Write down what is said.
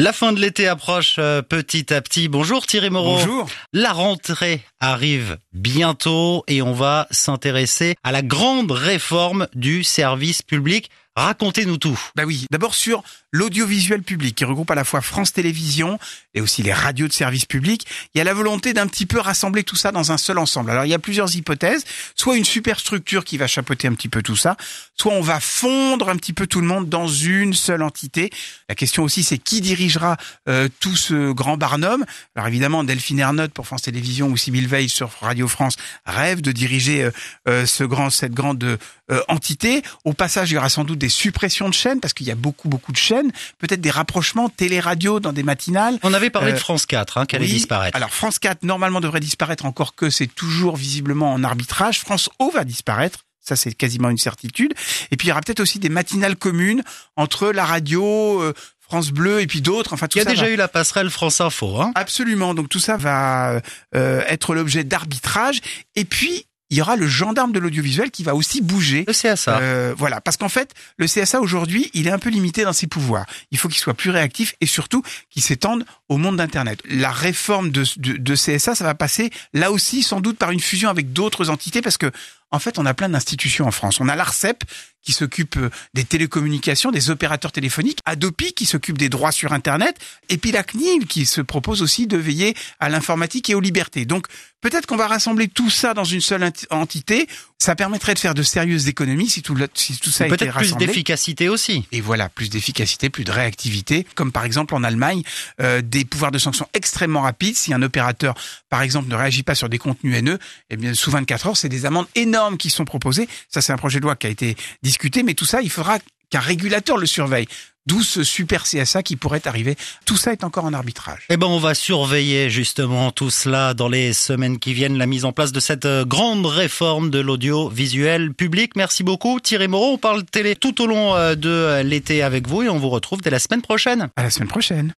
La fin de l'été approche euh, petit à petit. Bonjour Thierry Moreau. Bonjour. La rentrée arrive bientôt et on va s'intéresser à la grande réforme du service public. Racontez-nous tout. Bah oui, d'abord sur l'audiovisuel public qui regroupe à la fois France Télévisions et aussi les radios de service public. Il y a la volonté d'un petit peu rassembler tout ça dans un seul ensemble. Alors il y a plusieurs hypothèses. Soit une superstructure qui va chapeauter un petit peu tout ça, soit on va fondre un petit peu tout le monde dans une seule entité. La question aussi c'est qui dirigera euh, tout ce grand barnum? Alors évidemment Delphine Ernotte pour France Télévisions ou Sybille Veil sur Radio France rêvent de diriger euh, euh, ce grand cette grande euh, entité. Au passage, il y aura sans doute des suppressions de chaînes parce qu'il y a beaucoup beaucoup de chaînes, peut-être des rapprochements télé-radio dans des matinales. On avait parlé de France 4 hein, qui allait disparaître. Alors France 4 normalement devrait disparaître encore que c'est toujours visiblement en arbitrage. France O va disparaître. Ça, c'est quasiment une certitude. Et puis, il y aura peut-être aussi des matinales communes entre la radio, euh, France Bleu et puis d'autres. Enfin, tout Il y a ça déjà va- eu la passerelle France Info. Hein. Absolument. Donc, tout ça va euh, être l'objet d'arbitrage. Et puis, il y aura le gendarme de l'audiovisuel qui va aussi bouger. Le CSA. Euh, voilà, parce qu'en fait, le CSA aujourd'hui, il est un peu limité dans ses pouvoirs. Il faut qu'il soit plus réactif et surtout qu'il s'étende au monde d'Internet. La réforme de, de, de CSA, ça va passer là aussi sans doute par une fusion avec d'autres entités parce que en fait, on a plein d'institutions en France. On a l'ARCEP qui s'occupe euh, des télécommunications, des opérateurs téléphoniques, Adopi qui s'occupe des droits sur Internet, et puis la CNIL qui se propose aussi de veiller à l'informatique et aux libertés. Donc peut-être qu'on va rassembler tout ça dans une seule enti- entité. Ça permettrait de faire de sérieuses économies si tout, le- si tout ça était Peut-être plus rassemblé. d'efficacité aussi. Et voilà, plus d'efficacité, plus de réactivité, comme par exemple en Allemagne, euh, des pouvoirs de sanction extrêmement rapides. Si un opérateur, par exemple, ne réagit pas sur des contenus haineux, eh bien, sous 24 heures, c'est des amendes énormes qui sont proposées. Ça, c'est un projet de loi qui a été discuté, mais tout ça, il faudra qu'un régulateur le surveille. D'où ce super CSA qui pourrait arriver. Tout ça est encore en arbitrage. Eh ben, on va surveiller justement tout cela dans les semaines qui viennent, la mise en place de cette euh, grande réforme de l'audiovisuel public. Merci beaucoup, Thierry Moreau. On parle télé tout au long euh, de euh, l'été avec vous et on vous retrouve dès la semaine prochaine. À la semaine prochaine.